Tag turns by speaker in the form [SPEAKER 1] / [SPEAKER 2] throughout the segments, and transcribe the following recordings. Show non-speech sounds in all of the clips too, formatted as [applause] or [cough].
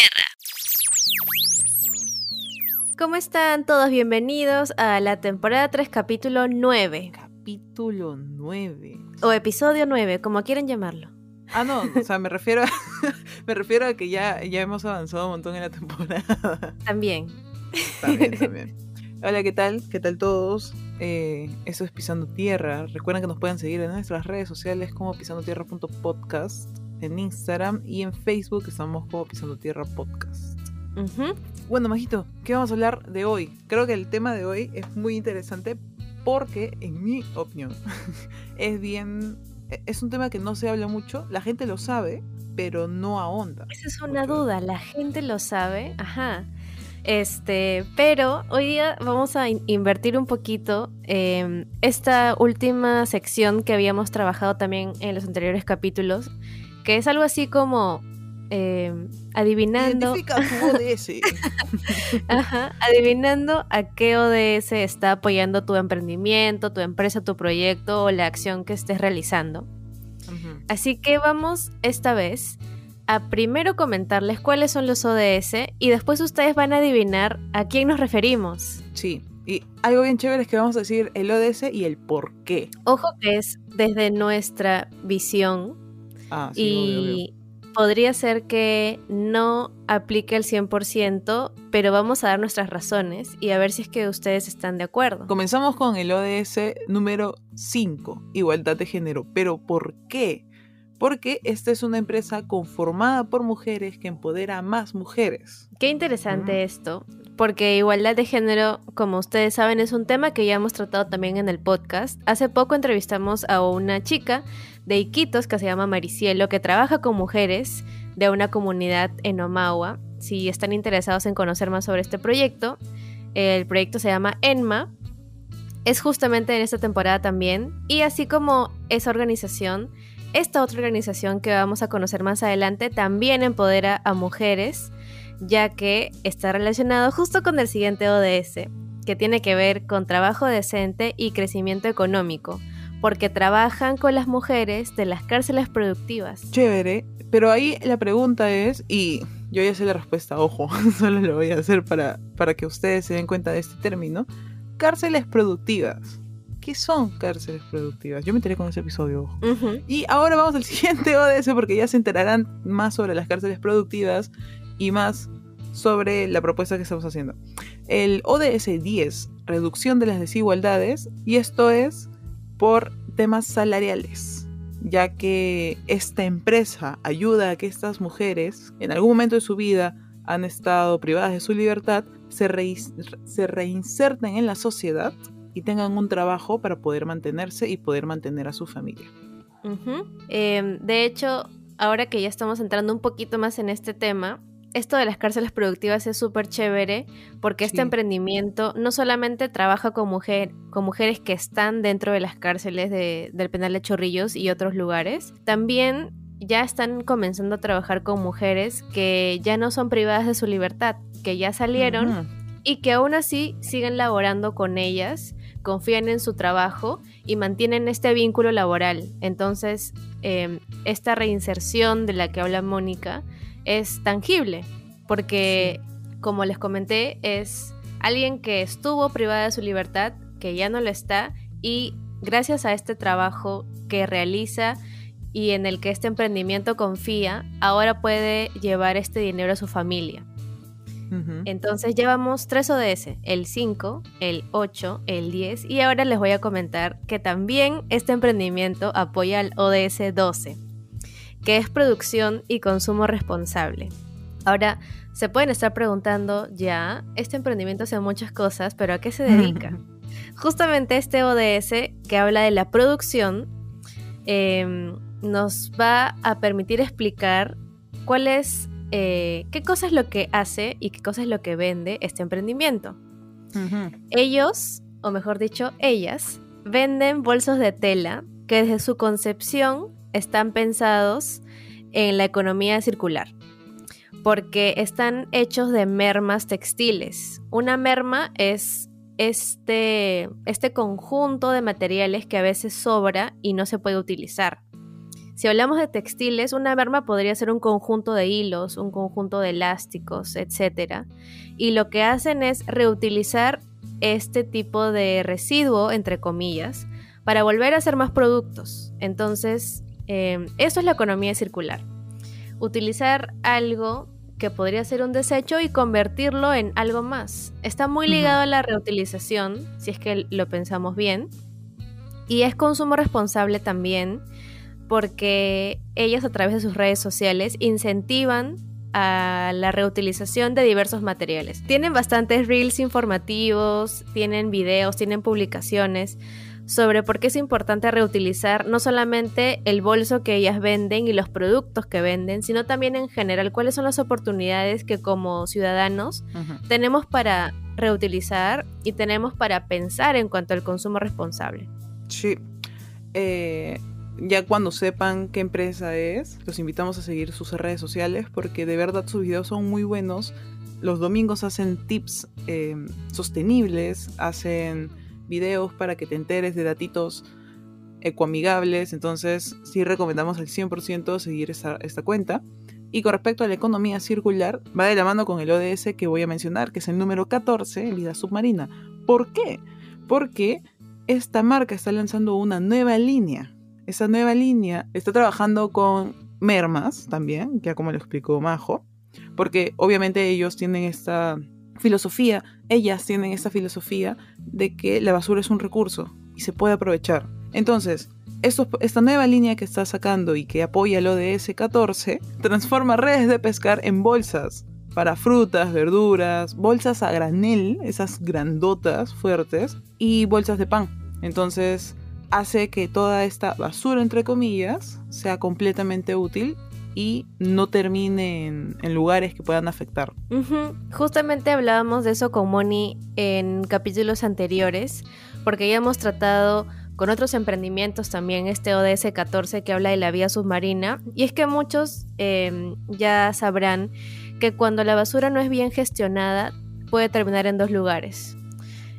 [SPEAKER 1] tierra. ¿Cómo están todos? Bienvenidos a la temporada 3, capítulo 9.
[SPEAKER 2] Capítulo 9.
[SPEAKER 1] O episodio 9, como quieran llamarlo.
[SPEAKER 2] Ah, no, o sea, me refiero a, [laughs] me refiero a que ya, ya hemos avanzado un montón en la temporada. [laughs]
[SPEAKER 1] También.
[SPEAKER 2] También, también. [laughs] Hola, ¿qué tal? ¿Qué tal todos? Eh, eso es Pisando Tierra. Recuerden que nos pueden seguir en nuestras redes sociales como pisandotierra.podcast en Instagram y en Facebook estamos como Pisando Tierra Podcast. Bueno, Majito, ¿qué vamos a hablar de hoy? Creo que el tema de hoy es muy interesante porque, en mi opinión, [laughs] es bien... Es un tema que no se habla mucho, la gente lo sabe, pero no ahonda.
[SPEAKER 1] Esa es una
[SPEAKER 2] mucho.
[SPEAKER 1] duda, la gente lo sabe, ajá. Este, pero hoy día vamos a in- invertir un poquito eh, esta última sección que habíamos trabajado también en los anteriores capítulos, que es algo así como eh, adivinando,
[SPEAKER 2] ODS. [laughs]
[SPEAKER 1] ajá, adivinando a qué ODS está apoyando tu emprendimiento, tu empresa, tu proyecto o la acción que estés realizando. Así que vamos esta vez a primero comentarles cuáles son los ODS y después ustedes van a adivinar a quién nos referimos.
[SPEAKER 2] Sí, y algo bien chévere es que vamos a decir el ODS y el por qué.
[SPEAKER 1] Ojo que es desde nuestra visión
[SPEAKER 2] Ah, sí, obvio, obvio.
[SPEAKER 1] y podría ser que no aplique el 100%, pero vamos a dar nuestras razones y a ver si es que ustedes están de acuerdo.
[SPEAKER 2] Comenzamos con el ODS número 5, igualdad de género. Pero ¿por qué? Porque esta es una empresa conformada por mujeres que empodera a más mujeres.
[SPEAKER 1] Qué interesante
[SPEAKER 2] Mm.
[SPEAKER 1] esto, porque igualdad de género, como ustedes saben, es un tema que ya hemos tratado también en el podcast. Hace poco entrevistamos a una chica de Iquitos que se llama Maricielo, que trabaja con mujeres de una comunidad en Omagua. Si están interesados en conocer más sobre este proyecto, el proyecto se llama ENMA. Es justamente en esta temporada también. Y así como esa organización, esta otra organización que vamos a conocer más adelante también empodera a mujeres ya que está relacionado justo con el siguiente ODS, que tiene que ver con trabajo decente y crecimiento económico, porque trabajan con las mujeres de las cárceles productivas.
[SPEAKER 2] Chévere, pero ahí la pregunta es, y yo ya sé la respuesta, ojo, [laughs] solo lo voy a hacer para, para que ustedes se den cuenta de este término. Cárceles productivas. ¿Qué son cárceles productivas? Yo me enteré con ese episodio, ojo. Y ahora vamos al [laughs] siguiente ODS porque ya se enterarán más sobre las cárceles productivas y más sobre la propuesta que estamos haciendo. El ODS 10, reducción de las desigualdades, y esto es por temas salariales, ya que esta empresa ayuda a que estas mujeres, en algún momento de su vida, han estado privadas de su libertad, se, se reinserten en la sociedad y tengan un trabajo para poder mantenerse y poder mantener a su familia.
[SPEAKER 1] Eh, de hecho, ahora que ya estamos entrando un poquito más en este tema, esto de las cárceles productivas es súper chévere porque este emprendimiento no solamente trabaja con, mujer, con mujeres que están dentro de las cárceles de- del penal de Chorrillos y otros lugares, también ya están comenzando a trabajar con mujeres que ya no son privadas de su libertad, que ya salieron y que aún así siguen laborando con ellas, confían en su trabajo y mantienen este vínculo laboral. Entonces, eh, esta reinserción de la que habla Mónica es tangible, porque, como les comenté, es alguien que estuvo privada de su libertad, que ya no lo está, y gracias a este trabajo que realiza y en el que este emprendimiento confía, ahora puede llevar este dinero a su familia. Entonces llevamos tres ODS, el 5, el 8, el 10 y ahora les voy a comentar que también este emprendimiento apoya al ODS 12, que es producción y consumo responsable. Ahora, se pueden estar preguntando, ya, este emprendimiento hace muchas cosas, pero ¿a qué se dedica? [laughs] Justamente este ODS que habla de la producción eh, nos va a permitir explicar cuál es eh, qué cosa es lo que hace y qué cosa es lo que vende este emprendimiento. Ellos, o mejor dicho, ellas, venden bolsos de tela que desde su concepción están pensados en la economía circular, porque están hechos de mermas textiles. Una merma es este, este conjunto de materiales que a veces sobra y no se puede utilizar. Si hablamos de textiles, una merma podría ser un conjunto de hilos, un conjunto de elásticos, etc. Y lo que hacen es reutilizar este tipo de residuo, entre comillas, para volver a hacer más productos. Entonces, eh, eso es la economía circular. Utilizar algo que podría ser un desecho y convertirlo en algo más. Está muy ligado a la reutilización, si es que lo pensamos bien. Y es consumo responsable también, porque ellas a través de sus redes sociales incentivan a la reutilización de diversos materiales. Tienen bastantes reels informativos, tienen videos, tienen publicaciones sobre por qué es importante reutilizar no solamente el bolso que ellas venden y los productos que venden, sino también en general cuáles son las oportunidades que como ciudadanos tenemos para reutilizar y tenemos para pensar en cuanto al consumo responsable.
[SPEAKER 2] Sí. Eh, ya cuando sepan qué empresa es, los invitamos a seguir sus redes sociales porque de verdad sus videos son muy buenos. Los domingos hacen tips eh, sostenibles, hacen videos para que te enteres de datitos ecoamigables. Entonces, sí recomendamos al 100% seguir esta, cuenta. Y con respecto a la economía circular, va de la mano con el ODS que voy a mencionar, que es el número 14, vida submarina. ¿Por qué? Porque esta marca está lanzando una nueva línea. Esa nueva línea está trabajando con mermas también, ya como lo explicó Majo, porque obviamente ellos tienen esta filosofía, ellas tienen esta filosofía de que la basura es un recurso y se puede aprovechar. Entonces, esta nueva línea que está sacando y que apoya el ODS 14 transforma redes de pescar en bolsas para frutas, verduras, bolsas a granel, esas grandotas fuertes, y bolsas de pan. Entonces hace que toda esta basura, entre comillas, sea completamente útil y no termine en, lugares que puedan afectar.
[SPEAKER 1] Justamente hablábamos de eso con Moni en capítulos anteriores, porque ya hemos tratado con otros emprendimientos también este ODS 14 que habla de la vía submarina, y es que muchos em, ya sabrán que cuando la basura no es bien gestionada puede terminar en dos lugares,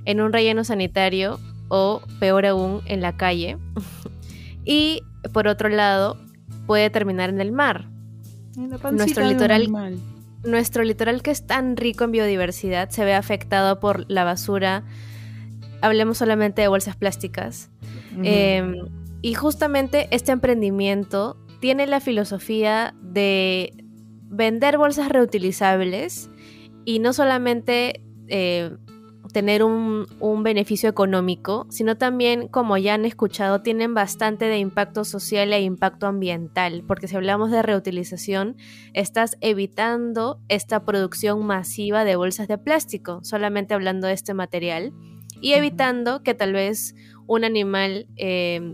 [SPEAKER 1] en un relleno sanitario o peor aún en la calle. [laughs] y por otro lado, puede terminar en el mar. nuestro litoral, nuestro litoral que es tan rico en biodiversidad se ve afectado por la basura. Hablemos solamente de bolsas plásticas. Em, y justamente este emprendimiento tiene la filosofía de vender bolsas reutilizables y no solamente eh, tener un, beneficio económico, sino también, como ya han escuchado, tienen bastante de impacto social e impacto ambiental, porque si hablamos de reutilización, estás evitando esta producción masiva de bolsas de plástico, solamente hablando de este material, y evitando que tal vez un animal eh,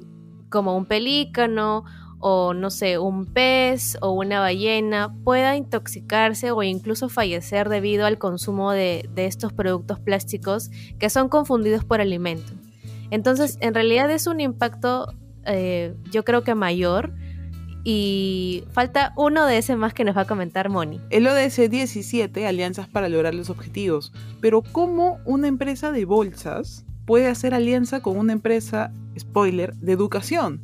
[SPEAKER 1] como un pelícano o no sé, un pez o una ballena pueda intoxicarse o incluso fallecer debido al consumo de, estos productos plásticos que son confundidos por alimento. Entonces, en realidad es un impacto eh, yo creo que mayor y falta uno de ese más que nos va a comentar Moni.
[SPEAKER 2] El ODS 17, alianzas para lograr los objetivos. Pero ¿cómo una empresa de bolsas puede hacer alianza con una empresa, spoiler, de educación?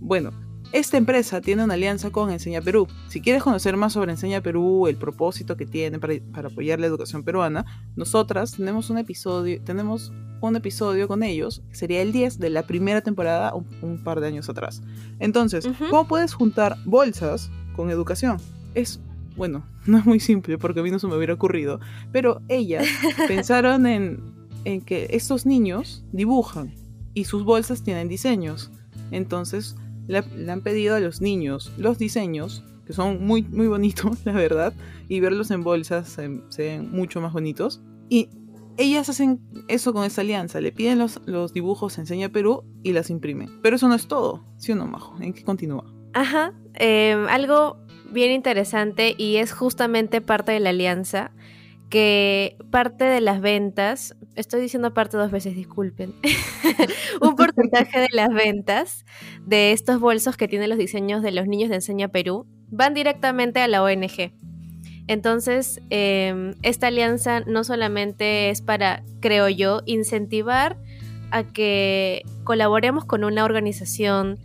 [SPEAKER 2] Bueno, esta empresa tiene una alianza con Enseña Perú. Si quieres conocer más sobre Enseña Perú, el propósito que tiene para, apoyar la educación peruana, nosotras tenemos un episodio, tenemos un episodio con ellos, sería el 10 de la primera temporada un, par de años atrás. Entonces, ¿cómo puedes juntar bolsas con educación? Es, bueno, [laughs] no es muy simple porque a mí no se me hubiera ocurrido, pero ellas [laughs] pensaron en, en que estos niños dibujan y sus bolsas tienen diseños. Entonces, le, han pedido a los niños los diseños, que son muy, muy bonitos, [laughs] la verdad, y verlos en bolsas se, ven mucho más bonitos. Y ellas hacen eso con esa alianza, le piden los, los dibujos Enseña Perú y las imprimen. Pero eso no es todo, ¿sí o no, Majo? ¿En qué continúa?
[SPEAKER 1] Ajá, em, algo bien interesante y es justamente parte de la alianza que parte de las ventas, estoy diciendo parte dos veces, disculpen, [laughs] un porcentaje de las ventas de estos bolsos que tienen los diseños de los niños de Enseña Perú van directamente a la ONG. Entonces, em, esta alianza no solamente es para, creo yo, incentivar a que colaboremos con una organización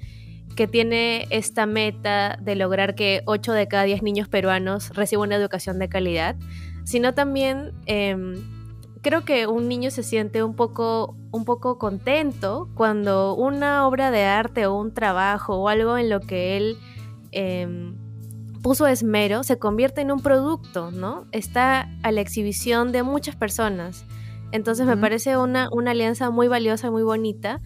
[SPEAKER 1] que tiene esta meta de lograr que 8 de cada 10 niños peruanos reciban una educación de calidad, sino también em, creo que un niño se siente un poco, un poco contento cuando una obra de arte o un trabajo o algo en lo que él em, puso esmero se convierte en un producto, ¿no? Está a la exhibición de muchas personas. Entonces me parece una, una alianza muy valiosa, muy bonita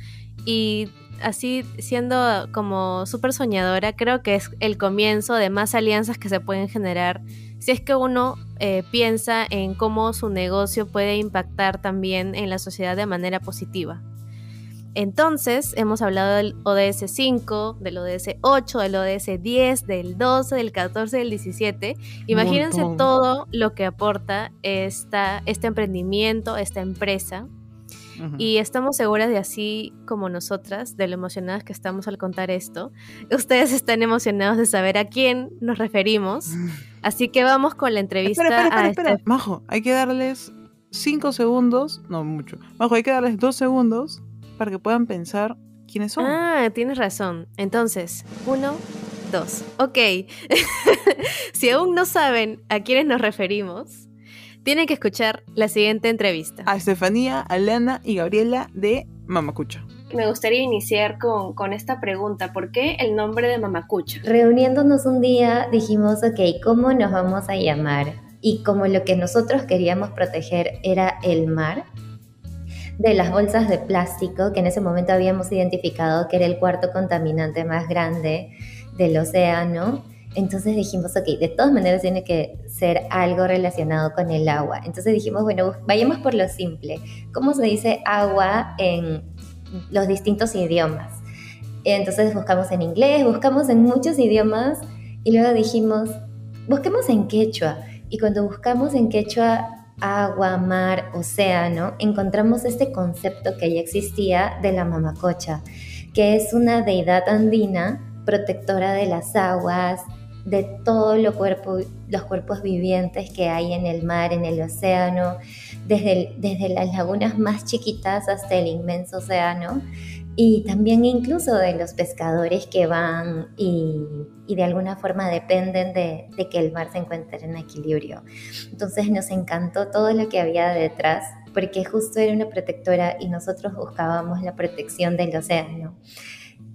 [SPEAKER 1] y así siendo como súper soñadora, creo que es el comienzo de más alianzas que se pueden generar si es que uno eh, piensa en cómo su negocio puede impactar también en la sociedad de manera positiva. Entonces, hemos hablado del ODS 5, del ODS 8, del ODS 10, del 12, del 14, del 17. Imagínense todo lo que aporta esta, este emprendimiento, esta empresa. Y estamos seguras de así como nosotras, de lo emocionadas que estamos al contar esto, ustedes están emocionados de saber a quién nos referimos. [laughs] Así que vamos con la entrevista
[SPEAKER 2] espera, espera,
[SPEAKER 1] a
[SPEAKER 2] espera,
[SPEAKER 1] este...
[SPEAKER 2] Majo, hay que darles cinco segundos, no mucho. Majo, hay que darles dos segundos para que puedan pensar quiénes son.
[SPEAKER 1] Ah, tienes razón. Entonces, uno, dos. Ok. [laughs] si aún no saben a quiénes nos referimos, tienen que escuchar la siguiente entrevista.
[SPEAKER 2] A Estefanía, Alana y Gabriela de Mamacucha.
[SPEAKER 1] Me gustaría iniciar con, con, esta pregunta. ¿Por qué el nombre de Mamacucha?
[SPEAKER 3] Reuniéndonos un día dijimos, ok, ¿cómo nos vamos a llamar? Y como lo que nosotros queríamos proteger era el mar, de las bolsas de plástico, que en ese momento habíamos identificado que era el cuarto contaminante más grande del océano, entonces dijimos, ok, de todas maneras tiene que ser algo relacionado con el agua. Entonces dijimos, bueno, vayamos por lo simple. ¿Cómo se dice agua en los distintos idiomas? Entonces buscamos en inglés, buscamos en muchos idiomas y luego dijimos, busquemos en quechua. Y cuando buscamos en quechua agua, mar, océano, encontramos este concepto que ya existía de la mamacocha, que es una deidad andina protectora de las aguas, de todos los cuerpos vivientes que hay en el mar, en el océano, desde, desde las lagunas más chiquitas hasta el inmenso océano, y también incluso de los pescadores que van y, de alguna forma dependen de, de, que el mar se encuentre en equilibrio. Entonces nos encantó todo lo que había detrás, porque justo era una protectora y nosotros buscábamos la protección del océano.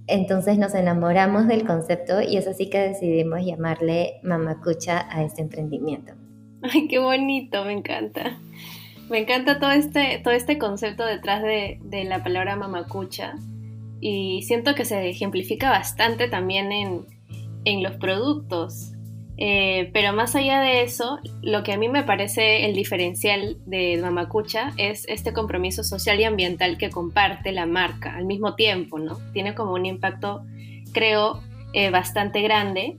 [SPEAKER 3] Entonces nos enamoramos del concepto y es así que decidimos llamarle Mamacucha a este emprendimiento.
[SPEAKER 1] Ay, qué bonito, me encanta. Me encanta todo este, todo este concepto detrás de, de la palabra mamacucha y siento que se ejemplifica bastante también en, en los productos. Eh, pero más allá de eso, lo que a mí me parece el diferencial de Mamacucha es este compromiso social y ambiental que comparte la marca al mismo tiempo, ¿no? Tiene como un impacto, creo, eh, bastante grande,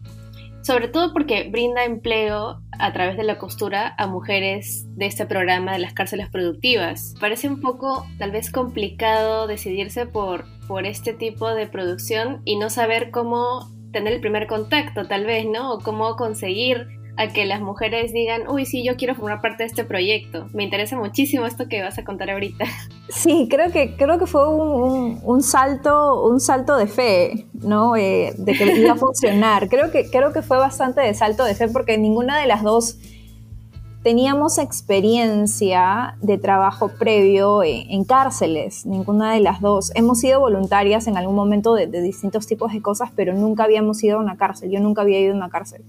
[SPEAKER 1] sobre todo porque brinda empleo a través de la costura a mujeres de este programa de las cárceles productivas. Parece un poco tal vez complicado decidirse por, por este tipo de producción y no saber cómo tener el primer contacto, tal vez, ¿no? O cómo conseguir a que las mujeres digan, uy, sí, yo quiero formar parte de este proyecto. Me interesa muchísimo esto que vas a contar ahorita. [laughs]
[SPEAKER 4] Sí, creo que, creo que fue un, salto, un salto de fe, ¿no? Eh, de que iba a [laughs] funcionar. Creo que, creo que fue bastante de salto de fe porque ninguna de las dos teníamos experiencia de trabajo previo en, cárceles, ninguna de las dos. Hemos sido voluntarias en algún momento de, distintos tipos de cosas, pero nunca habíamos ido a una cárcel. Yo nunca había ido a una cárcel.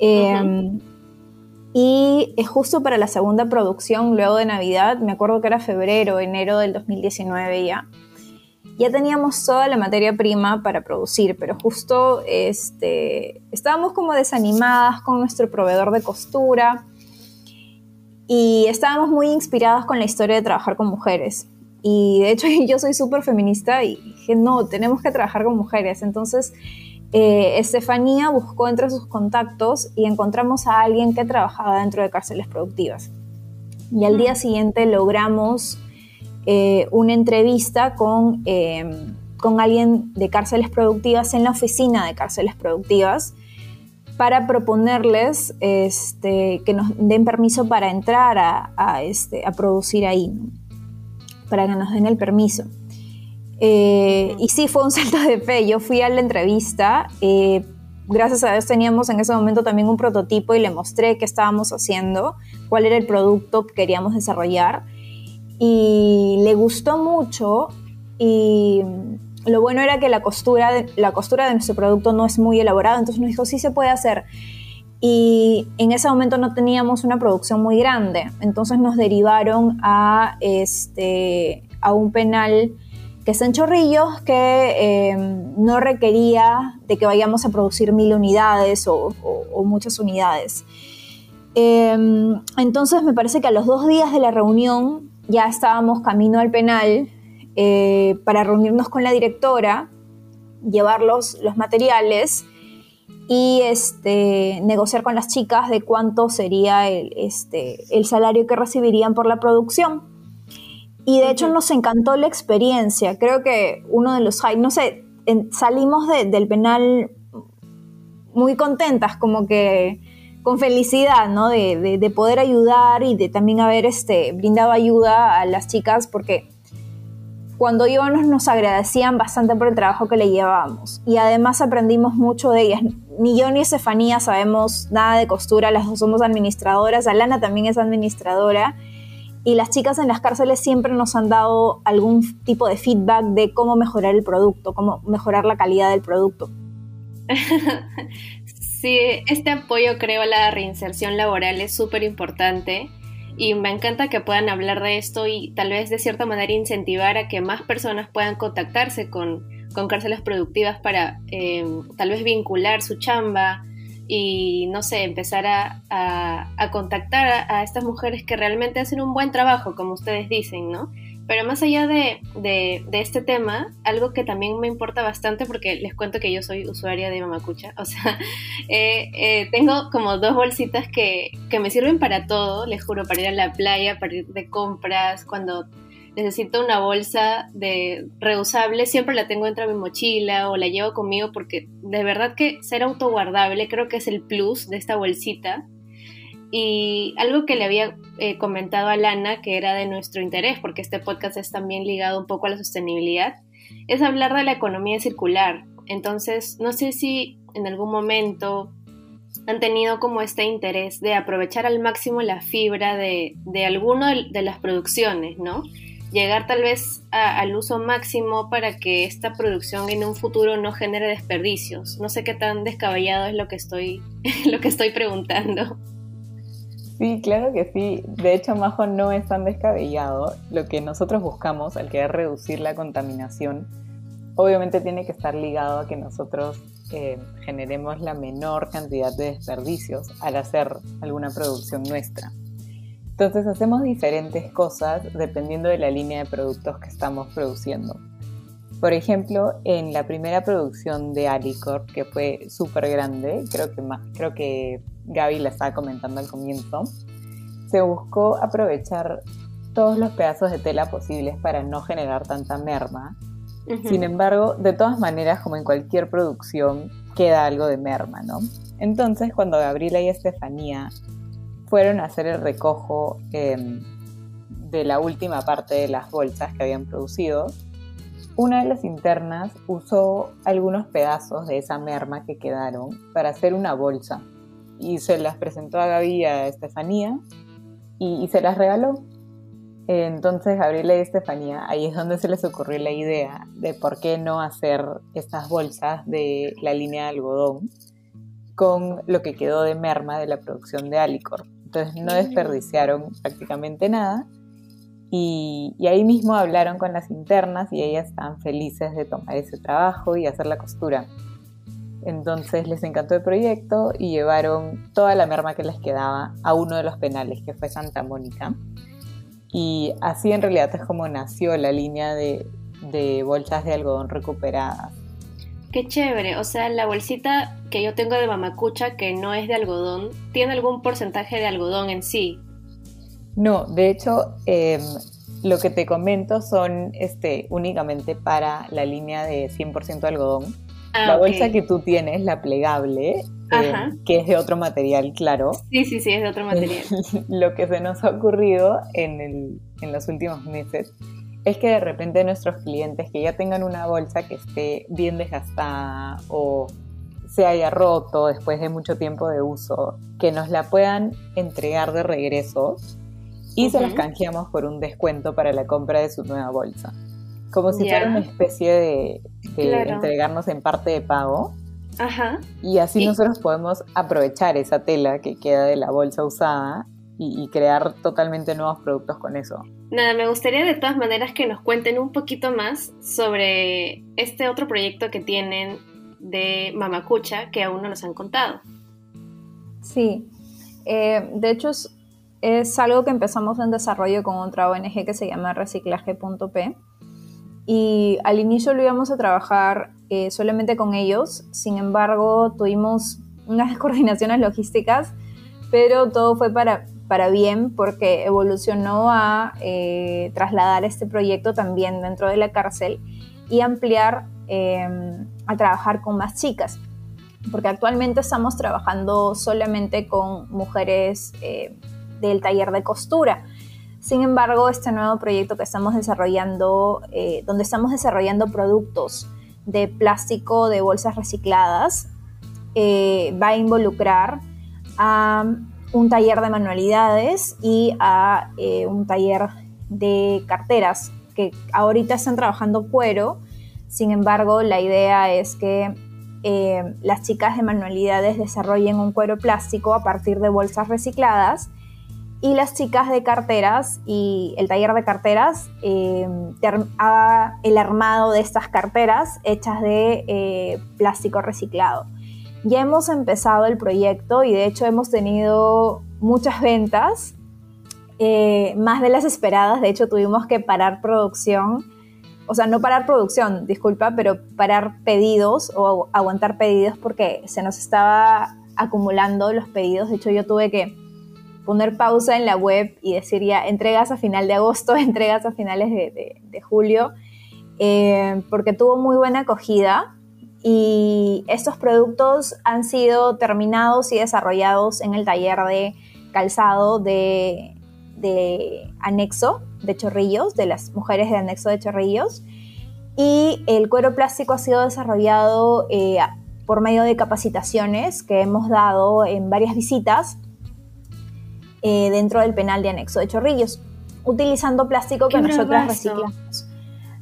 [SPEAKER 4] Em, y es justo para la segunda producción, luego de Navidad, me acuerdo que era febrero, enero del 2019 ya. Ya teníamos toda la materia prima para producir, pero justo este, estábamos como desanimadas con nuestro proveedor de costura y estábamos muy inspiradas con la historia de trabajar con mujeres. Y de hecho [laughs] yo soy súper feminista y dije, no, tenemos que trabajar con mujeres. Entonces, eh, Estefanía buscó entre sus contactos y encontramos a alguien que trabajaba dentro de cárceles productivas. Y al día siguiente logramos eh, una entrevista con, eh, con alguien de cárceles productivas en la oficina de cárceles productivas para proponerles este, que nos den permiso para entrar a, este, a producir ahí, para que nos den el permiso. Eh, y sí, fue un salto de fe. Yo fui a la entrevista. Eh, gracias a Dios teníamos en ese momento también un prototipo y le mostré qué estábamos haciendo, cuál era el producto que queríamos desarrollar. Y le gustó mucho. Y lo bueno era que la costura, de, la costura de nuestro producto no es muy elaborada, entonces nos dijo, sí se puede hacer. Y en ese momento no teníamos una producción muy grande, entonces nos derivaron a, este, a un penal que es en Chorrillos, que em, no requería de que vayamos a producir mil unidades o, muchas unidades. Em, entonces me parece que a los dos días de la reunión ya estábamos camino al penal eh, para reunirnos con la directora, llevar los, materiales y este, negociar con las chicas de cuánto sería el, este, el salario que recibirían por la producción. Y de hecho nos encantó la experiencia. Creo que uno de los no sé, salimos del penal muy contentas, como que con felicidad, ¿no? De, de, poder ayudar y de también haber este, brindado ayuda a las chicas, porque cuando íbamos nos agradecían bastante por el trabajo que le llevábamos y además aprendimos mucho de ellas. Ni yo ni Estefanía sabemos nada de costura, las dos somos administradoras, Alana también es administradora y las chicas en las cárceles siempre nos han dado algún tipo de feedback de cómo mejorar el producto, cómo mejorar la calidad del producto. [laughs]
[SPEAKER 5] sí, este apoyo creo a la reinserción laboral es súper importante y me encanta que puedan hablar de esto y tal vez de cierta manera incentivar a que más personas puedan contactarse con, con cárceles productivas para eh, tal vez vincular su chamba y no sé, empezar a, a, contactar a, a, estas mujeres que realmente hacen un buen trabajo, como ustedes dicen, ¿no? Pero más allá de, de, este tema, algo que también me importa bastante, porque les cuento que yo soy usuaria de Mamacucha, [laughs] o sea, eh, eh, tengo como dos bolsitas que, que me sirven para todo, les juro, para ir a la playa, para ir de compras, cuando necesito una bolsa de reusable, siempre la tengo dentro de mi mochila o la llevo conmigo porque de verdad que ser autoguardable creo que es el plus de esta bolsita y algo que le había eh, comentado a Lana, que era de nuestro interés, porque este podcast es también ligado un poco a la sostenibilidad, es hablar de la economía circular. Entonces, no sé si en algún momento han tenido como este interés de aprovechar al máximo la fibra de, de alguno de, las producciones, ¿no? Llegar tal vez al uso máximo para que esta producción en un futuro no genere desperdicios. No sé qué tan descabellado es lo que estoy, [laughs] lo que estoy preguntando.
[SPEAKER 6] Sí, claro que sí. De hecho, Majo no es tan descabellado. Lo que nosotros buscamos al querer reducir la contaminación, obviamente tiene que estar ligado a que nosotros eh, generemos la menor cantidad de desperdicios al hacer alguna producción nuestra. Entonces hacemos diferentes cosas dependiendo de la línea de productos que estamos produciendo. Por ejemplo, en la primera producción de Alicor, que fue súper grande, creo que, creo que Gaby la estaba comentando al comienzo, se buscó aprovechar todos los pedazos de tela posibles para no generar tanta merma. Sin embargo, de todas maneras, como en cualquier producción, queda algo de merma, ¿no? Entonces, cuando Gabriela y Estefanía fueron a hacer el recojo em, de la última parte de las bolsas que habían producido, una de las internas usó algunos pedazos de esa merma que quedaron para hacer una bolsa y se las presentó a Gaby y a Estefanía y, se las regaló. Entonces Gabriela y Estefanía, ahí es donde se les ocurrió la idea de por qué no hacer estas bolsas de la línea de algodón con lo que quedó de merma de la producción de Alicor. Entonces no desperdiciaron prácticamente nada y, y, ahí mismo hablaron con las internas y ellas estaban felices de tomar ese trabajo y hacer la costura. Entonces les encantó el proyecto y llevaron toda la merma que les quedaba a uno de los penales, que fue Santa Mónica. Y así en realidad es como nació la línea de, bolsas de algodón recuperadas.
[SPEAKER 5] Qué chévere, o sea, la bolsita que yo tengo de mamacucha, que no es de algodón, ¿tiene algún porcentaje de algodón en sí?
[SPEAKER 6] No, de hecho, em, lo que te comento son este, únicamente para la línea de 100% algodón Ah, la bolsa que tú tienes, la plegable, eh, que es de otro material, claro.
[SPEAKER 5] Sí, sí, sí, es de otro [laughs] material.
[SPEAKER 6] Lo que se nos ha ocurrido en, el, en los últimos meses es que de repente nuestros clientes que ya tengan una bolsa que esté bien desgastada o se haya roto después de mucho tiempo de uso, que nos la puedan entregar de regreso y se las canjeamos por un descuento para la compra de su nueva bolsa. Como si fuera una especie de, entregarnos en parte de pago.
[SPEAKER 1] Ajá.
[SPEAKER 6] Y así nosotros podemos aprovechar esa tela que queda de la bolsa usada y, crear totalmente nuevos productos con eso.
[SPEAKER 1] Nada, me gustaría de todas maneras que nos cuenten un poquito más sobre este otro proyecto que tienen de Mamacucha que aún no nos han contado.
[SPEAKER 4] Sí, eh, de hecho es, algo que empezamos en desarrollo con otra ONG que se llama reciclaje.p y al inicio lo íbamos a trabajar eh, solamente con ellos, sin embargo tuvimos unas [laughs] coordinaciones logísticas, pero todo fue para para bien porque evolucionó a eh, trasladar este proyecto también dentro de la cárcel y ampliar em, a trabajar con más chicas. Porque actualmente estamos trabajando solamente con mujeres eh, del taller de costura. Sin embargo, este nuevo proyecto que estamos desarrollando, eh, donde estamos desarrollando productos de plástico de bolsas recicladas, va a involucrar a un taller de manualidades y a eh, un taller de carteras, que ahorita están trabajando cuero, sin embargo la idea es que eh, las chicas de manualidades desarrollen un cuero plástico a partir de bolsas recicladas y las chicas de carteras y el taller de carteras eh, haga el armado de estas carteras hechas de plástico reciclado. Ya hemos empezado el proyecto y de hecho hemos tenido muchas ventas, eh, más de las esperadas. De hecho tuvimos que parar producción, o sea, no parar producción, disculpa, pero parar pedidos o aguantar pedidos porque se nos estaba acumulando los pedidos. De hecho yo tuve que poner pausa en la web y decir ya entregas a final de agosto, [laughs] entregas a finales de, julio, eh, porque tuvo muy buena acogida y estos productos han sido terminados y desarrollados en el taller de calzado de, anexo de Chorrillos, de las mujeres de anexo de Chorrillos. Y el cuero plástico ha sido desarrollado eh, por medio de capacitaciones que hemos dado en varias visitas eh, dentro del penal de anexo de Chorrillos, utilizando plástico que nosotras reciclamos.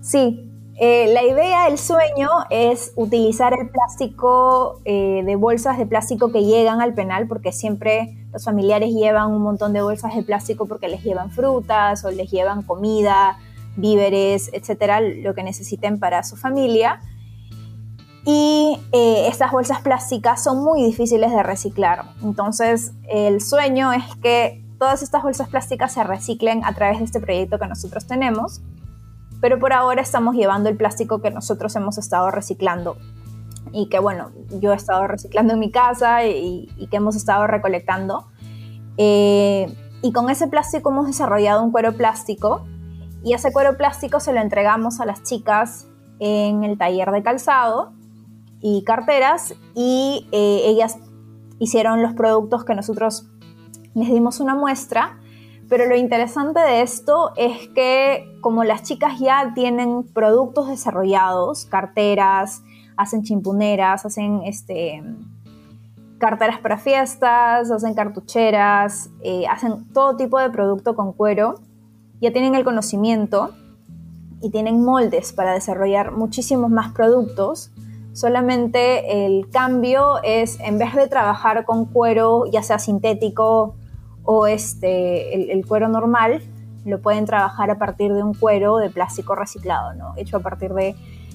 [SPEAKER 4] Sí, eh, la idea, el sueño es utilizar el plástico eh, de bolsas de plástico que llegan al penal, porque siempre los familiares llevan un montón de bolsas de plástico porque les llevan frutas o les llevan comida, víveres, etcétera, lo que necesiten para su familia. Y eh, estas bolsas plásticas son muy difíciles de reciclar. Entonces, el sueño es que todas estas bolsas plásticas se reciclen a través de este proyecto que nosotros tenemos pero por ahora estamos llevando el plástico que nosotros hemos estado reciclando y que bueno, yo he estado reciclando en mi casa y, que hemos estado recolectando. Eh, y con ese plástico hemos desarrollado un cuero plástico y ese cuero plástico se lo entregamos a las chicas en el taller de calzado y carteras y eh, ellas hicieron los productos que nosotros les dimos una muestra pero lo interesante de esto es que como las chicas ya tienen productos desarrollados, carteras, hacen chimpuneras, hacen este, carteras para fiestas, hacen cartucheras, eh, hacen todo tipo de producto con cuero, ya tienen el conocimiento y tienen moldes para desarrollar muchísimos más productos. Solamente el cambio es, en vez de trabajar con cuero, ya sea sintético o este, el, cuero normal lo pueden trabajar a partir de un cuero de plástico reciclado, ¿no? hecho a partir de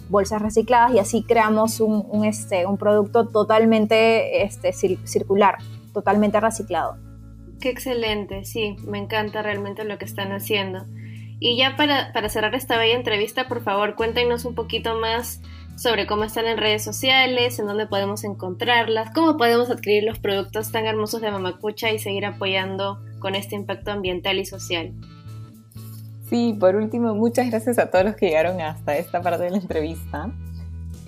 [SPEAKER 4] bolsas recicladas y así creamos un, este, un producto totalmente este, circular, totalmente reciclado.
[SPEAKER 1] Qué excelente, sí, me encanta realmente lo que están haciendo. Y ya para, para cerrar esta bella entrevista, por favor, cuéntenos un poquito más sobre cómo están en redes sociales, en dónde podemos encontrarlas, cómo podemos adquirir los productos tan hermosos de Mamacucha y seguir apoyando con este impacto ambiental y social.
[SPEAKER 6] Sí, por último, muchas gracias a todos los que llegaron hasta esta parte de la entrevista.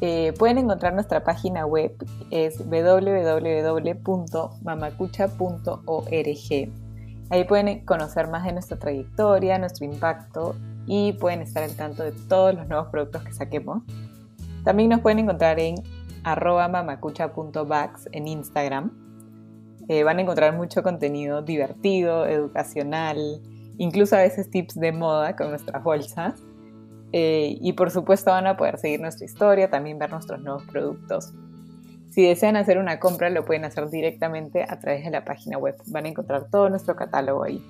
[SPEAKER 6] Eh, pueden encontrar nuestra página web, es www.mamacucha.org. Ahí pueden conocer más de nuestra trayectoria, nuestro impacto y pueden estar al tanto de todos los nuevos productos que saquemos. También nos pueden encontrar en arroba en Instagram. Eh, van a encontrar mucho contenido divertido, educacional, incluso a veces tips de moda con nuestras bolsas. Eh, y por supuesto van a poder seguir nuestra historia, también ver nuestros nuevos productos. Si desean hacer una compra, lo pueden hacer directamente a través de la página web. Van a encontrar todo nuestro catálogo ahí.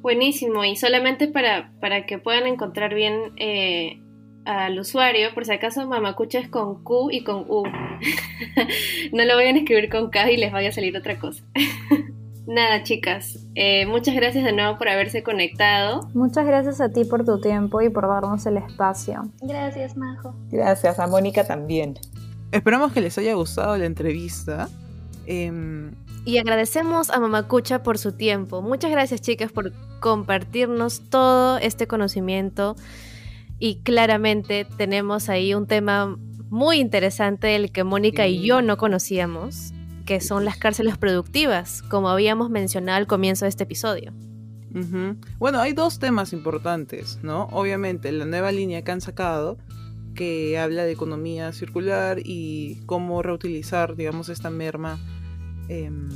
[SPEAKER 1] Buenísimo, y solamente para, para que puedan encontrar bien eh, al usuario, por si acaso Mamacucha es con Q y con U. [laughs] no lo vayan a escribir con K y les vaya a salir otra cosa. [laughs] Nada, chicas, eh, muchas gracias de nuevo por haberse conectado.
[SPEAKER 4] Muchas gracias a ti por tu tiempo y por darnos el espacio.
[SPEAKER 3] Gracias, Majo.
[SPEAKER 6] Gracias a Mónica también.
[SPEAKER 2] Esperamos que les haya gustado la entrevista. Em,
[SPEAKER 1] y agradecemos a Mamacucha por su tiempo. Muchas gracias, chicas, por compartirnos todo este conocimiento. Y claramente tenemos ahí un tema muy interesante, el que Mónica y yo no conocíamos, que son las cárceles productivas, como habíamos mencionado al comienzo de este episodio.
[SPEAKER 2] Bueno, hay dos temas importantes, ¿no? Obviamente, la nueva línea que han sacado, que habla de economía circular y cómo reutilizar, digamos, esta merma em,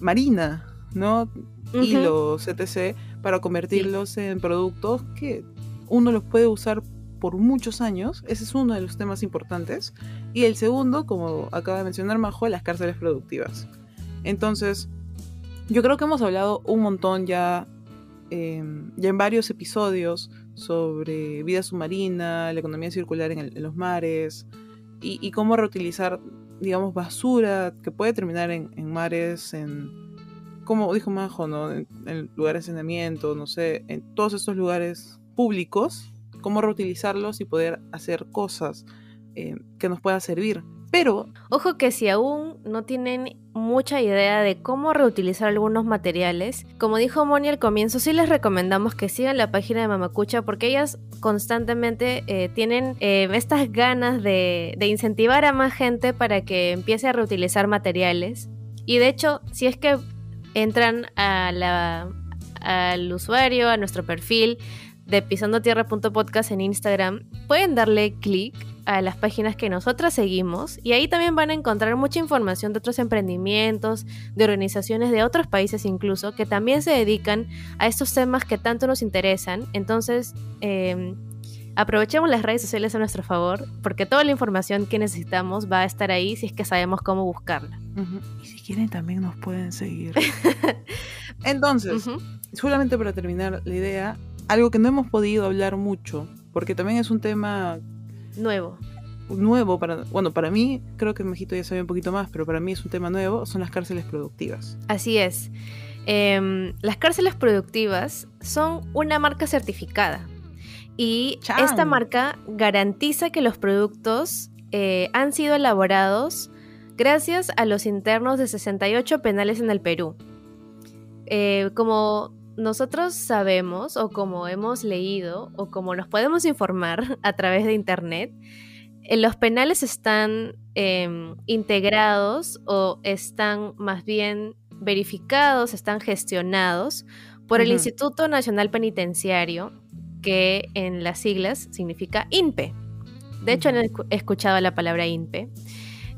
[SPEAKER 2] marina, ¿no? Y los etc. para convertirlos en productos que uno los puede usar por muchos años, ese es uno de los temas importantes. Y el segundo, como acaba de mencionar Majo, las cárceles productivas. Entonces, yo creo que hemos hablado un montón ya, em, ya en varios episodios sobre vida submarina, la economía circular en, los mares y, cómo reutilizar, digamos, basura que puede terminar en, mares, en, como dijo Majo, ¿no? en, en lugares de saneamiento, no sé, en todos estos lugares públicos cómo reutilizarlos y poder hacer cosas eh, que nos puedan servir. Pero...
[SPEAKER 1] Ojo que si aún no tienen mucha idea de cómo reutilizar algunos materiales, como dijo Moni al comienzo, sí les recomendamos que sigan la página de Mamacucha porque ellas constantemente eh, tienen eh, estas ganas de, incentivar a más gente para que empiece a reutilizar materiales. Y de hecho, si es que entran a al usuario, a nuestro perfil, de pisandotierra.podcast en Instagram, pueden darle clic a las páginas que nosotras seguimos y ahí también van a encontrar mucha información de otros emprendimientos, de organizaciones de otros países incluso, que también se dedican a estos temas que tanto nos interesan. Entonces, em, aprovechemos las redes sociales a nuestro favor, porque toda la información que necesitamos va a estar ahí si es que sabemos cómo buscarla.
[SPEAKER 2] Y si quieren también nos pueden seguir. [laughs] Entonces, solamente para terminar la idea, algo que no hemos podido hablar mucho, porque también es un tema
[SPEAKER 1] nuevo.
[SPEAKER 2] Nuevo para, bueno, para mí, creo que Mejito ya sabe un poquito más, pero para mí es un tema nuevo, son las cárceles productivas.
[SPEAKER 1] Así es. Em, las cárceles productivas son una marca certificada y esta marca garantiza que los productos eh, han sido elaborados gracias a los internos de 68 penales en el Perú. Eh, como nosotros sabemos o como hemos leído o como nos podemos informar [laughs] a través de Internet, eh, los penales están em, integrados o están más bien verificados, están gestionados por el Instituto Nacional Penitenciario, que en las siglas significa INPE. De hecho, he escuchado la palabra INPE.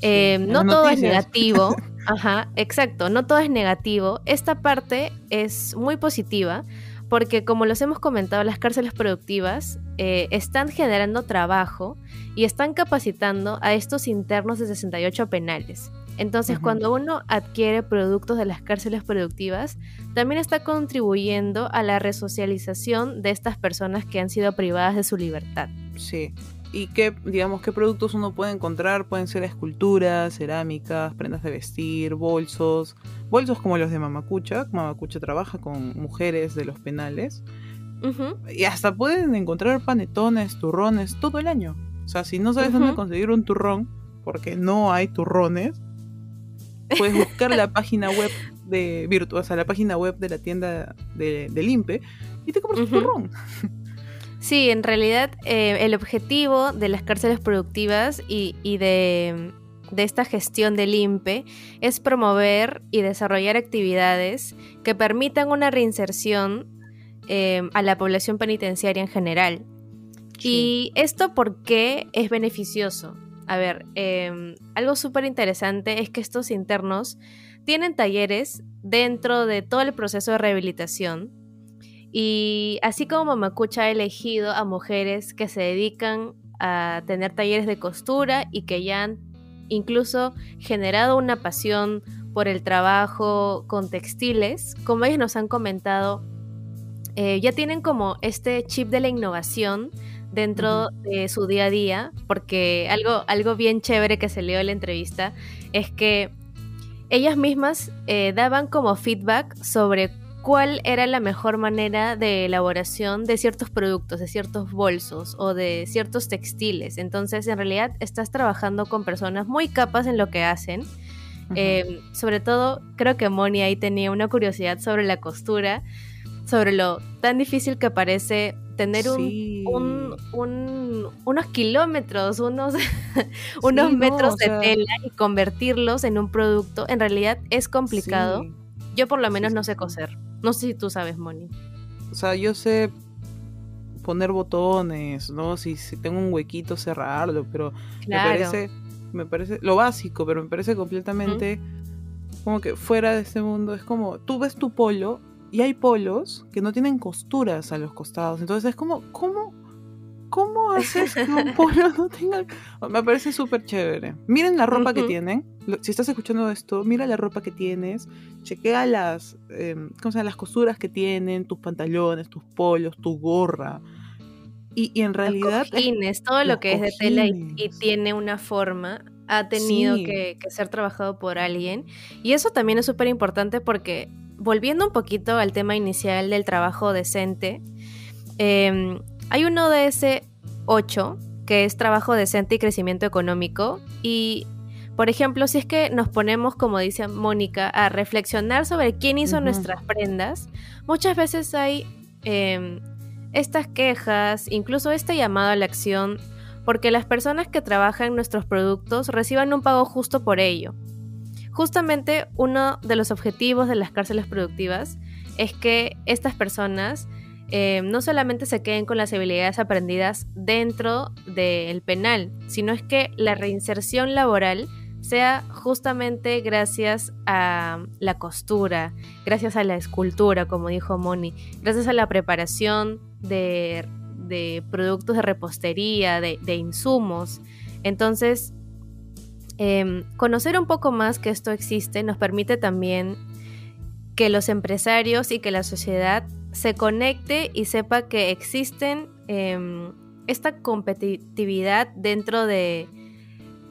[SPEAKER 1] Em, no todo es negativo. [laughs] Ajá, exacto, no todo es negativo. Esta parte es muy positiva porque como los hemos comentado, las cárceles productivas eh, están generando trabajo y están capacitando a estos internos de 68 penales. Entonces, cuando uno adquiere productos de las cárceles productivas, también está contribuyendo a la resocialización de estas personas que han sido privadas de su libertad.
[SPEAKER 2] Sí, y qué, digamos, qué productos uno puede encontrar. Pueden ser esculturas, cerámicas, prendas de vestir, bolsos. Bolsos como los de Mamacucha. Mamacucha trabaja con mujeres de los penales. Y hasta pueden encontrar panetones, turrones todo el año. O sea, si no sabes dónde conseguir un turrón, porque no hay turrones, puedes buscar la [laughs] página web de Virtu, o sea, la página web de la tienda de, de Limpe y te compras un turrón.
[SPEAKER 1] Sí, en realidad eh, el objetivo de las cárceles productivas y, de, esta gestión del INPE es promover y desarrollar actividades que permitan una reinserción eh, a la población penitenciaria en general. Y esto, ¿por qué es beneficioso? A ver, em, algo súper interesante es que estos internos tienen talleres dentro de todo el proceso de rehabilitación. Y así como Mamacucha ha elegido a mujeres que se dedican a tener talleres de costura y que ya han incluso generado una pasión por el trabajo con textiles, como ellos nos han comentado, eh, ya tienen como este chip de la innovación dentro de su día a día, porque algo, algo bien chévere que se leo en la entrevista es que ellas mismas eh, daban como feedback sobre cuál era la mejor manera de elaboración de ciertos productos, de ciertos bolsos o de ciertos textiles. Entonces, en realidad, estás trabajando con personas muy capas en lo que hacen. Em, sobre todo, creo que Moni ahí tenía una curiosidad sobre la costura, sobre lo tan difícil que parece tener un, unos kilómetros, unos, [laughs] unos metros de tela y convertirlos en un producto. En realidad es complicado. Yo por lo menos no sé coser. No sé si tú sabes, Moni.
[SPEAKER 2] O sea, yo sé poner botones, ¿no? Si, si tengo un huequito, cerrarlo, pero me parece, me parece, lo básico, pero me parece completamente como que fuera de este mundo. Es como, tú ves tu polo y hay polos que no tienen costuras a los costados. Entonces es como, ¿cómo? ¿Cómo haces que un [laughs] polo no tenga.? Me parece súper chévere. Miren la ropa que tienen. Si estás escuchando esto, mira la ropa que tienes. Chequea las, eh, ¿cómo las costuras que tienen, tus pantalones, tus polos, tu gorra. Y, en realidad.
[SPEAKER 1] Los todo lo que es de tela y, tiene una forma, ha tenido que, ser trabajado por alguien. Y eso también es súper importante porque, volviendo un poquito al tema inicial del trabajo decente, eh, hay uno de ese 8 que es trabajo decente y crecimiento económico y por ejemplo, si es que nos ponemos, como dice Mónica, a reflexionar sobre quién hizo nuestras prendas, muchas veces hay em, estas quejas, incluso este llamado a la acción, porque las personas que trabajan nuestros productos reciban un pago justo por ello. Justamente uno de los objetivos de las cárceles productivas es que estas personas eh, no solamente se queden con las habilidades aprendidas dentro del penal, sino es que la reinserción laboral sea justamente gracias a la costura, gracias a la escultura, como dijo Moni, gracias a la preparación de, productos de repostería, de, insumos. Entonces, em, conocer un poco más que esto existe nos permite también que los empresarios y que la sociedad se conecte y sepa que existen em, esta competitividad dentro de,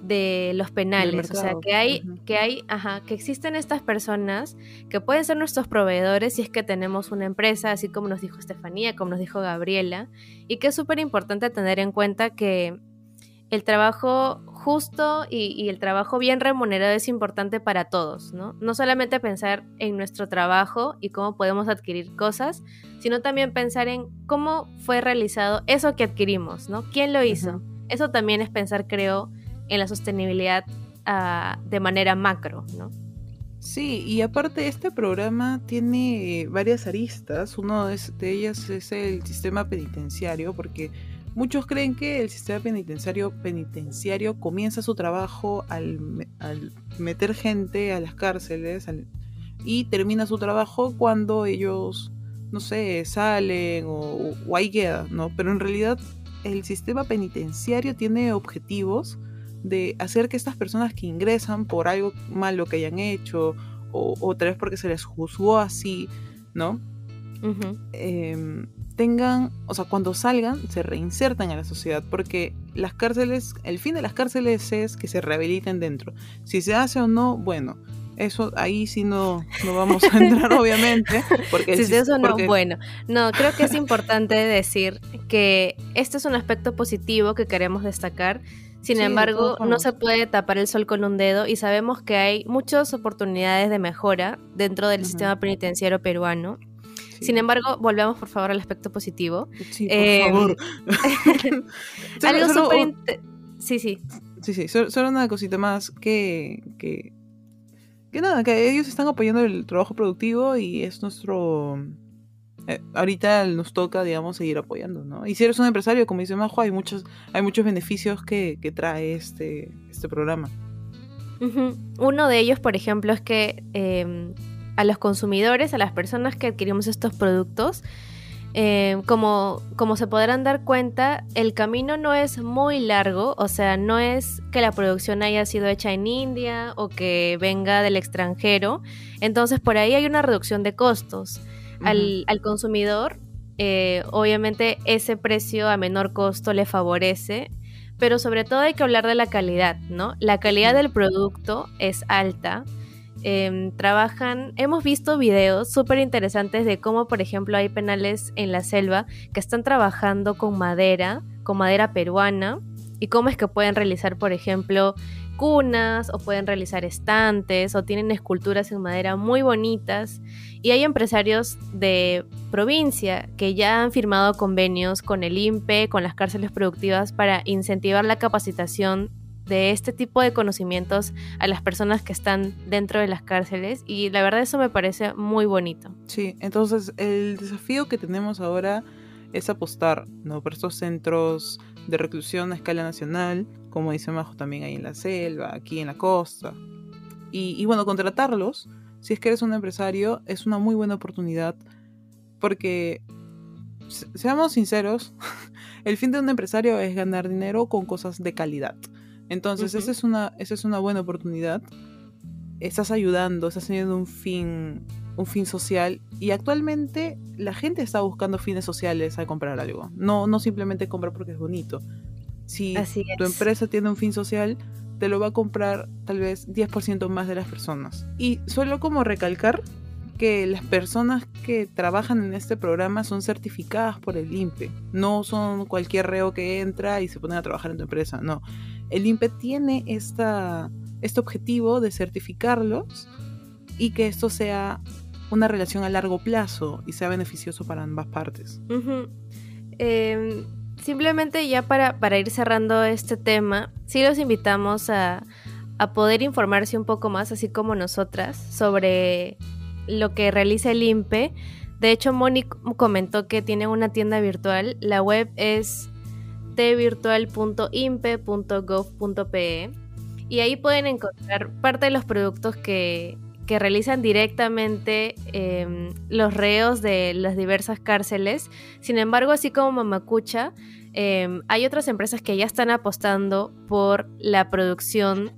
[SPEAKER 1] de los penales. O sea, que hay, que hay, ajá, que existen estas personas que pueden ser nuestros proveedores si es que tenemos una empresa, así como nos dijo Estefanía, como nos dijo Gabriela, y que es súper importante tener en cuenta que el trabajo justo y, el trabajo bien remunerado es importante para todos, ¿no? No solamente pensar en nuestro trabajo y cómo podemos adquirir cosas, sino también pensar en cómo fue realizado eso que adquirimos, ¿no? ¿Quién lo hizo? Eso también es pensar, creo, en la sostenibilidad ah, de manera macro, ¿no?
[SPEAKER 2] Sí, y aparte este programa tiene varias aristas. Uno de ellas es el sistema penitenciario, porque Muchos creen que el sistema penitenciario, penitenciario comienza su trabajo al, meter gente a las cárceles y termina su trabajo cuando ellos, no sé, salen o, ahí queda, ¿no? Pero en realidad el sistema penitenciario tiene objetivos de hacer que estas personas que ingresan por algo malo que hayan hecho o otra vez porque se les juzgó así, ¿no? tengan, o sea, cuando salgan, se reinsertan a la sociedad, porque las cárceles, el fin de las cárceles es que se rehabiliten dentro. Si se hace o no, bueno, eso ahí sí no, no vamos a entrar, [laughs] obviamente. Porque
[SPEAKER 1] si eso no, bueno. No, creo que es importante decir que este es un aspecto positivo que queremos destacar. Sin embargo, no se puede tapar el sol con un dedo y sabemos que hay muchas oportunidades de mejora dentro del sistema penitenciario peruano sin embargo, volvamos por favor al aspecto positivo.
[SPEAKER 2] Sí, por em, favor. [laughs]
[SPEAKER 1] algo súper... Sí, sí.
[SPEAKER 2] Sí, sí, solo, una cosita más que, que, que nada, que ellos están apoyando el trabajo productivo y es nuestro eh, ahorita nos toca, digamos, seguir apoyando, ¿no? Y si eres un empresario, como dice Majo, hay muchos, hay muchos beneficios que, que trae este, este programa.
[SPEAKER 1] Uno de ellos, por ejemplo, es que em, a los consumidores, a las personas que adquirimos estos productos, em, como, como se podrán dar cuenta, el camino no es muy largo, o sea, no es que la producción haya sido hecha en India o que venga del extranjero, entonces por ahí hay una reducción de costos. Al, al, consumidor, eh, obviamente ese precio a menor costo le favorece pero sobre todo hay que hablar de la calidad, ¿no? La calidad del producto es alta. Em, trabajan, hemos visto videos súper interesantes de cómo, por ejemplo, hay penales en la selva que están trabajando con madera, con madera peruana, y cómo es que pueden realizar, por ejemplo, cunas o pueden realizar estantes o tienen esculturas en madera muy bonitas y hay empresarios de provincia que ya han firmado convenios con el INPE, con las cárceles productivas para incentivar la capacitación de este tipo de conocimientos a las personas que están dentro de las cárceles y la verdad eso me parece muy bonito.
[SPEAKER 2] Sí, entonces el desafío que tenemos ahora es apostar ¿no? por estos centros de reclusión a escala nacional, como dice Majo también ahí en la selva, aquí en la costa. Y, y bueno, contratarlos, si es que eres un empresario, es una muy buena oportunidad porque, seamos sinceros, [laughs] el fin de un empresario es ganar dinero con cosas de calidad. Entonces, esa, es una, esa es una buena oportunidad. Estás ayudando, estás teniendo un fin un fin social y actualmente la gente está buscando fines sociales al comprar algo. No, no simplemente compra porque es bonito. Si tu empresa tiene un fin social, te lo va a comprar tal vez 10% más de las personas. Y suelo como recalcar que las personas que trabajan en este programa son certificadas por el INPE. No son cualquier reo que entra y se pone a trabajar en tu empresa. No. El INPE tiene esta, este objetivo de certificarlos y que esto sea una relación a largo plazo y sea beneficioso para ambas partes.
[SPEAKER 1] Simplemente ya para, para, ir cerrando este tema, sí los invitamos a, a poder informarse un poco más, así como nosotras, sobre lo que realiza el INPE. De hecho, Moni comentó que tiene una tienda virtual. La web es tvirtual.impe.gov.pe y ahí pueden encontrar parte de los productos que, que realizan directamente em, los reos de las diversas cárceles. Sin embargo, así como Mamacucha, em, hay otras empresas que ya están apostando por la producción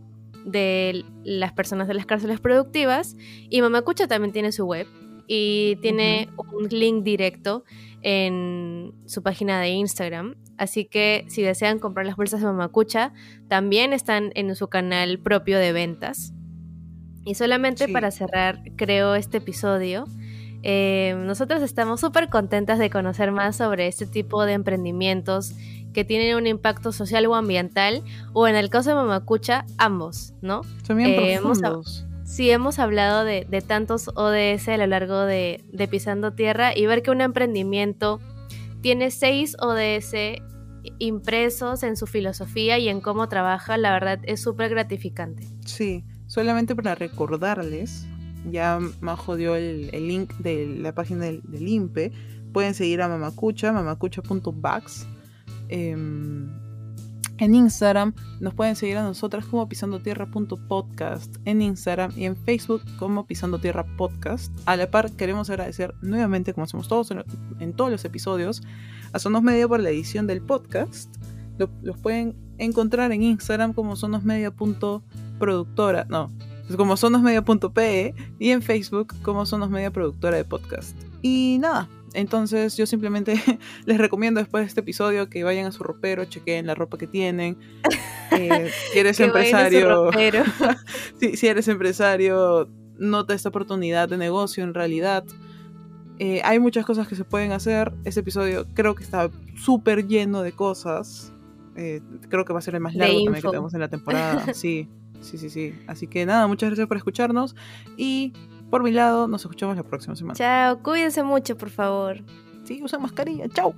[SPEAKER 1] de las personas de las cárceles productivas y Mamacucha también tiene su web y tiene un link directo en su página de Instagram. Así que si desean comprar las bolsas de Mamacucha, también están en su canal propio de ventas. Y solamente para cerrar, creo, este episodio, eh, nosotros estamos súper contentas de conocer más sobre este tipo de emprendimientos que tienen un impacto social o ambiental, o en el caso de Mamacucha, ambos, ¿no?
[SPEAKER 2] También eh, hemos,
[SPEAKER 1] Sí, hemos hablado de, tantos ODS a lo largo de, de, Pisando Tierra y ver que un emprendimiento tiene seis ODS impresos en su filosofía y en cómo trabaja, la verdad es súper gratificante.
[SPEAKER 2] Sí, Solamente para recordarles, ya Majo dio el, link de la página del, INPE. Pueden seguir a Mamacucha, mamacucha.bax. Em, en Instagram nos pueden seguir a nosotras como pisandotierra.podcast en Instagram y en Facebook como Pisando Tierra Podcast. A la par queremos agradecer nuevamente, como hacemos todos en, todos los episodios, a Sonos Media por la edición del podcast. Los pueden encontrar en Instagram como sonosmedia.podcast productora, no, como sonosmedia.pe y en Facebook como sonosmedia productora de podcast. Y nada, entonces yo simplemente [laughs] les recomiendo después de este episodio que vayan a su ropero, chequeen la ropa que tienen. [laughs] Eh, si eres empresario, [laughs] si, eres empresario, nota esta oportunidad de negocio en realidad. Eh, hay muchas cosas que se pueden hacer. Este episodio creo que está súper lleno de cosas. Eh, creo que va a ser el más largo también que tenemos en la [laughs] temporada. Sí. Sí, sí, sí. Así que nada, muchas gracias por escucharnos y por mi lado nos escuchamos la próxima semana.
[SPEAKER 1] Chao, cuídense mucho, por favor.
[SPEAKER 2] Sí, usa mascarilla. Chao.